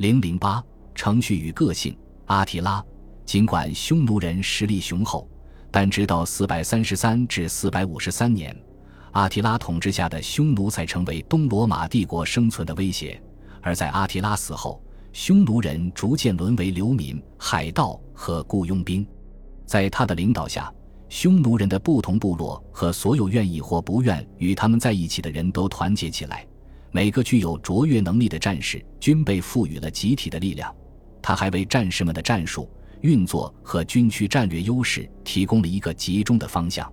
零零八程序与个性。阿提拉，尽管匈奴人实力雄厚，但直到四百三十三至四百五十三年，阿提拉统治下的匈奴才成为东罗马帝国生存的威胁。而在阿提拉死后，匈奴人逐渐沦为流民、海盗和雇佣兵。在他的领导下，匈奴人的不同部落和所有愿意或不愿与他们在一起的人都团结起来。每个具有卓越能力的战士均被赋予了集体的力量。他还为战士们的战术运作和军区战略优势提供了一个集中的方向。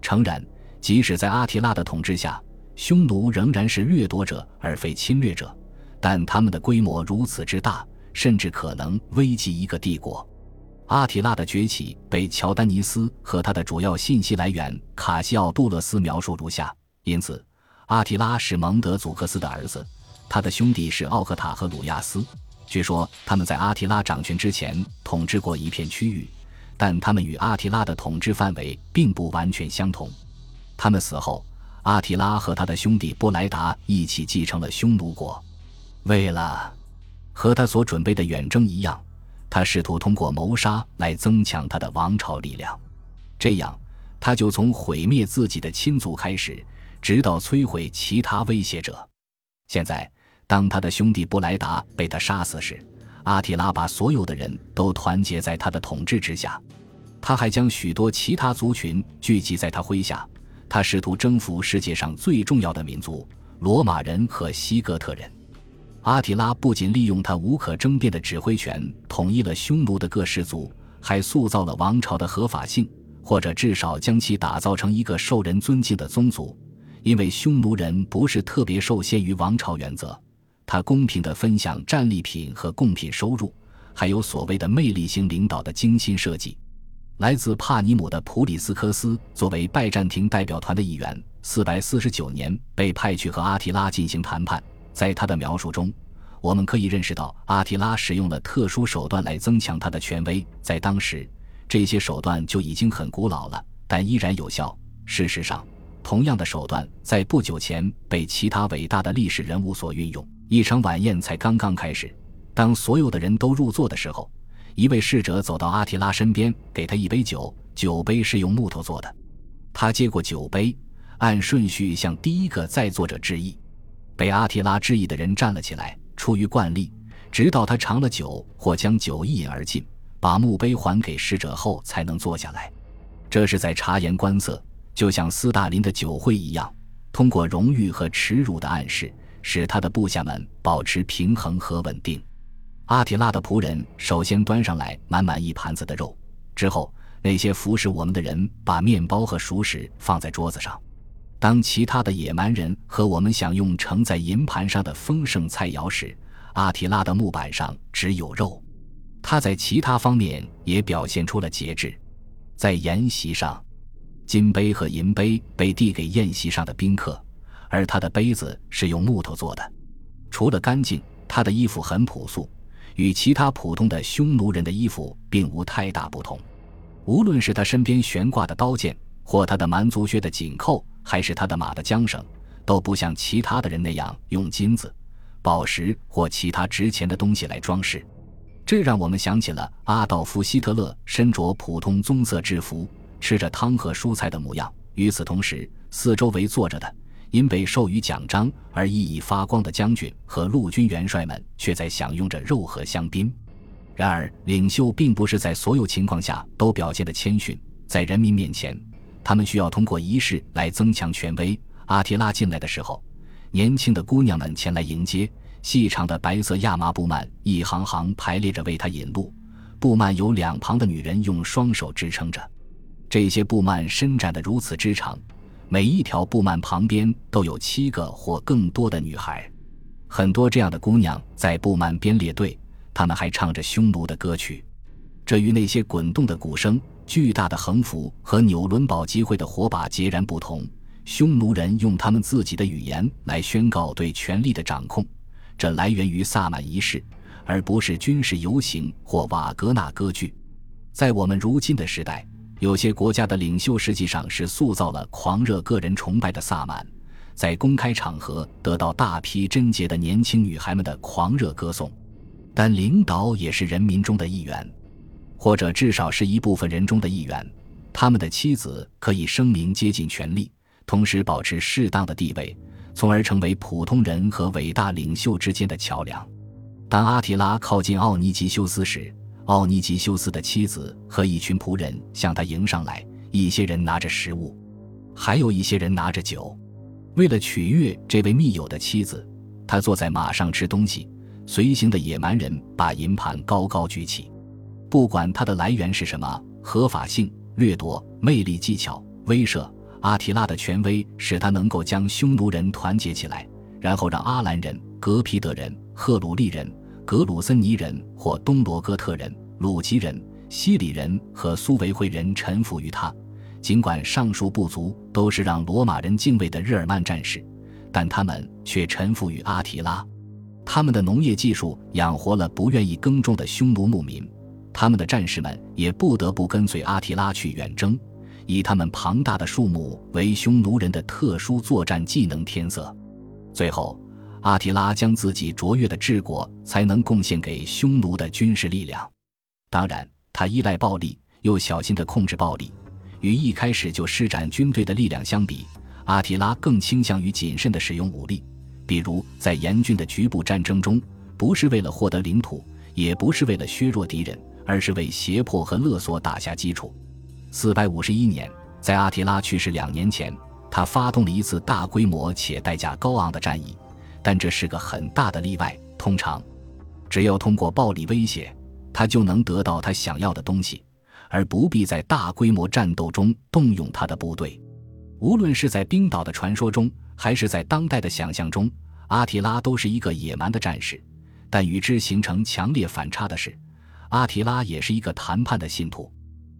诚然，即使在阿提拉的统治下，匈奴仍然是掠夺者而非侵略者。但他们的规模如此之大，甚至可能危及一个帝国。阿提拉的崛起被乔丹尼斯和他的主要信息来源卡西奥杜勒斯描述如下：因此，阿提拉是蒙德祖克斯的儿子，他的兄弟是奥克塔和鲁亚斯。据说他们在阿提拉掌权之前统治过一片区域，但他们与阿提拉的统治范围并不完全相同。他们死后，阿提拉和他的兄弟波莱达一起继承了匈奴国。为了和他所准备的远征一样，他试图通过谋杀来增强他的王朝力量。这样，他就从毁灭自己的亲族开始，直到摧毁其他威胁者。现在，当他的兄弟布莱达被他杀死时，阿提拉把所有的人都团结在他的统治之下。他还将许多其他族群聚集在他麾下。他试图征服世界上最重要的民族——罗马人和西哥特人。阿提拉不仅利用他无可争辩的指挥权统一了匈奴的各氏族，还塑造了王朝的合法性，或者至少将其打造成一个受人尊敬的宗族。因为匈奴人不是特别受限于王朝原则，他公平地分享战利品和贡品收入，还有所谓的魅力型领导的精心设计。来自帕尼姆的普里斯科斯作为拜占庭代表团的一员，四百四十九年被派去和阿提拉进行谈判。在他的描述中，我们可以认识到阿提拉使用了特殊手段来增强他的权威。在当时，这些手段就已经很古老了，但依然有效。事实上，同样的手段在不久前被其他伟大的历史人物所运用。一场晚宴才刚刚开始，当所有的人都入座的时候，一位侍者走到阿提拉身边，给他一杯酒，酒杯是用木头做的。他接过酒杯，按顺序向第一个在座者致意。被阿提拉致意的人站了起来，出于惯例，直到他尝了酒或将酒一饮而尽，把墓碑还给逝者后，才能坐下来。这是在察言观色，就像斯大林的酒会一样，通过荣誉和耻辱的暗示，使他的部下们保持平衡和稳定。阿提拉的仆人首先端上来满满一盘子的肉，之后那些服侍我们的人把面包和熟食放在桌子上。当其他的野蛮人和我们享用盛在银盘上的丰盛菜肴时，阿提拉的木板上只有肉。他在其他方面也表现出了节制。在宴席上，金杯和银杯被递给宴席上的宾客，而他的杯子是用木头做的。除了干净，他的衣服很朴素，与其他普通的匈奴人的衣服并无太大不同。无论是他身边悬挂的刀剑，或他的蛮族靴的紧扣。还是他的马的缰绳，都不像其他的人那样用金子、宝石或其他值钱的东西来装饰。这让我们想起了阿道夫·希特勒身着普通棕色制服、吃着汤和蔬菜的模样。与此同时，四周围坐着的因被授予奖章而熠熠发光的将军和陆军元帅们，却在享用着肉和香槟。然而，领袖并不是在所有情况下都表现的谦逊，在人民面前。他们需要通过仪式来增强权威。阿提拉进来的时候，年轻的姑娘们前来迎接，细长的白色亚麻布幔一行行排列着为他引路。布幔由两旁的女人用双手支撑着，这些布幔伸展得如此之长，每一条布幔旁边都有七个或更多的女孩。很多这样的姑娘在布幔边列队，她们还唱着匈奴的歌曲。这与那些滚动的鼓声。巨大的横幅和纽伦堡集会的火把截然不同。匈奴人用他们自己的语言来宣告对权力的掌控，这来源于萨满仪式，而不是军事游行或瓦格纳歌剧。在我们如今的时代，有些国家的领袖实际上是塑造了狂热个人崇拜的萨满，在公开场合得到大批贞洁的年轻女孩们的狂热歌颂。但领导也是人民中的一员，或者至少是一部分人中的一员。他们的妻子可以声明接近权力，同时保持适当的地位，从而成为普通人和伟大领袖之间的桥梁。当阿提拉靠近奥尼吉修斯时，奥尼吉修斯的妻子和一群仆人向他迎上来，一些人拿着食物，还有一些人拿着酒。为了取悦这位密友的妻子，他坐在马上吃东西。随行的野蛮人把银盘高高举起，不管它的来源是什么，合法性。掠夺、魅力、技巧、威慑，阿提拉的权威使他能够将匈奴人团结起来，然后让阿兰人、格皮德人、赫鲁利人、格鲁森尼人或东罗哥特人、鲁吉人、西里人和苏维会人臣服于他。尽管上述部族都是让罗马人敬畏的日耳曼战士，但他们却臣服于阿提拉。他们的农业技术养活了不愿意耕种的匈奴牧民。他们的战士们也不得不跟随阿提拉去远征，以他们庞大的数目为匈奴人的特殊作战技能添色。最后，阿提拉将自己卓越的治国才能贡献给匈奴的军事力量。当然，他依赖暴力，又小心地控制暴力。与一开始就施展军队的力量相比，阿提拉更倾向于谨慎地使用武力，比如在严峻的局部战争中，不是为了获得领土，也不是为了削弱敌人。而是为胁迫和勒索打下基础。四百五十一年，在阿提拉去世两年前，他发动了一次大规模且代价高昂的战役，但这是个很大的例外。通常，只要通过暴力威胁，他就能得到他想要的东西，而不必在大规模战斗中动用他的部队。无论是在冰岛的传说中，还是在当代的想象中，阿提拉都是一个野蛮的战士。但与之形成强烈反差的是。阿提拉也是一个谈判的信徒，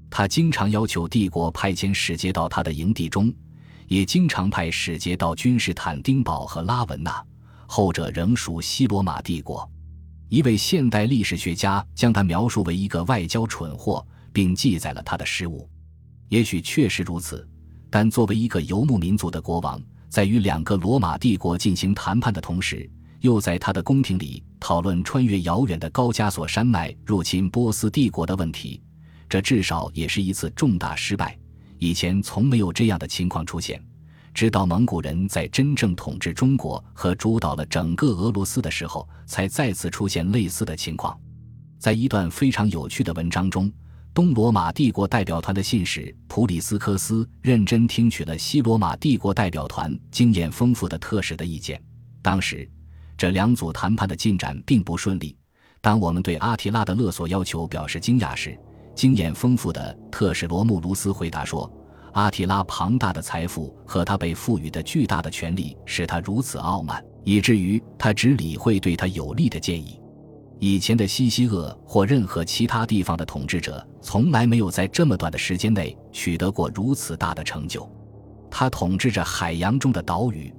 他经常要求帝国派遣使节到他的营地中，也经常派使节到君士坦丁堡和拉文纳，后者仍属西罗马帝国。一位现代历史学家将他描述为一个外交蠢货，并记载了他的失误。也许确实如此，但作为一个游牧民族的国王，在与两个罗马帝国进行谈判的同时。又在他的宫廷里讨论穿越遥远的高加索山脉入侵波斯帝国的问题，这至少也是一次重大失败。以前从没有这样的情况出现，直到蒙古人在真正统治中国和主导了整个俄罗斯的时候，才再次出现类似的情况。在一段非常有趣的文章中，东罗马帝国代表团的信使普里斯科斯认真听取了西罗马帝国代表团经验丰富的特使的意见。当时。这两组谈判的进展并不顺利。当我们对阿提拉的勒索要求表示惊讶时，经验丰富的特使罗穆卢斯回答说：“阿提拉庞大的财富和他被赋予的巨大的权力使他如此傲慢，以至于他只理会对他有利的建议。以前的西西厄或任何其他地方的统治者从来没有在这么短的时间内取得过如此大的成就。他统治着海洋中的岛屿，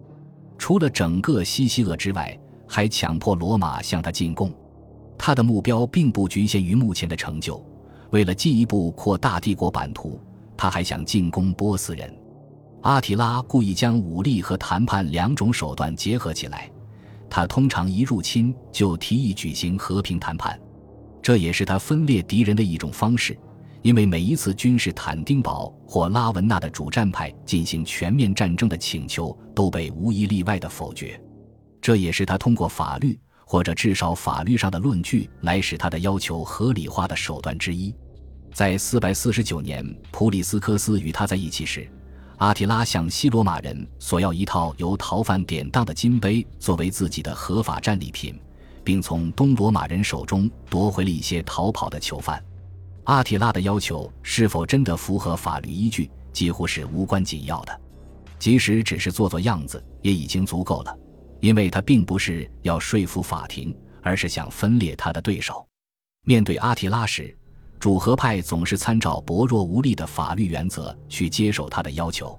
除了整个西西厄之外。”还强迫罗马向他进贡，他的目标并不局限于目前的成就。为了进一步扩大帝国版图，他还想进攻波斯人。阿提拉故意将武力和谈判两种手段结合起来。他通常一入侵就提议举行和平谈判，这也是他分裂敌人的一种方式。因为每一次君士坦丁堡或拉文纳的主战派进行全面战争的请求都被无一例外的否决。这也是他通过法律或者至少法律上的论据来使他的要求合理化的手段之一。在四百四十九年，普里斯科斯与他在一起时，阿提拉向西罗马人索要一套由逃犯典当的金杯作为自己的合法战利品，并从东罗马人手中夺回了一些逃跑的囚犯。阿提拉的要求是否真的符合法律依据，几乎是无关紧要的，即使只是做做样子，也已经足够了。因为他并不是要说服法庭，而是想分裂他的对手。面对阿提拉时，主和派总是参照薄弱无力的法律原则去接受他的要求。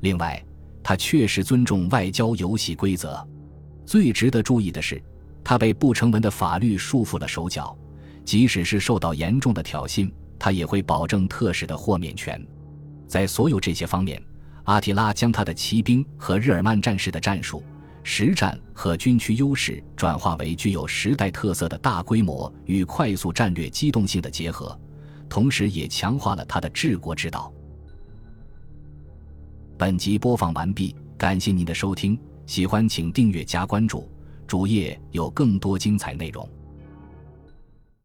另外，他确实尊重外交游戏规则。最值得注意的是，他被不成文的法律束缚了手脚，即使是受到严重的挑衅，他也会保证特使的豁免权。在所有这些方面，阿提拉将他的骑兵和日耳曼战士的战术。实战和军区优势转化为具有时代特色的大规模与快速战略机动性的结合，同时也强化了他的治国之道。本集播放完毕，感谢您的收听，喜欢请订阅加关注，主页有更多精彩内容。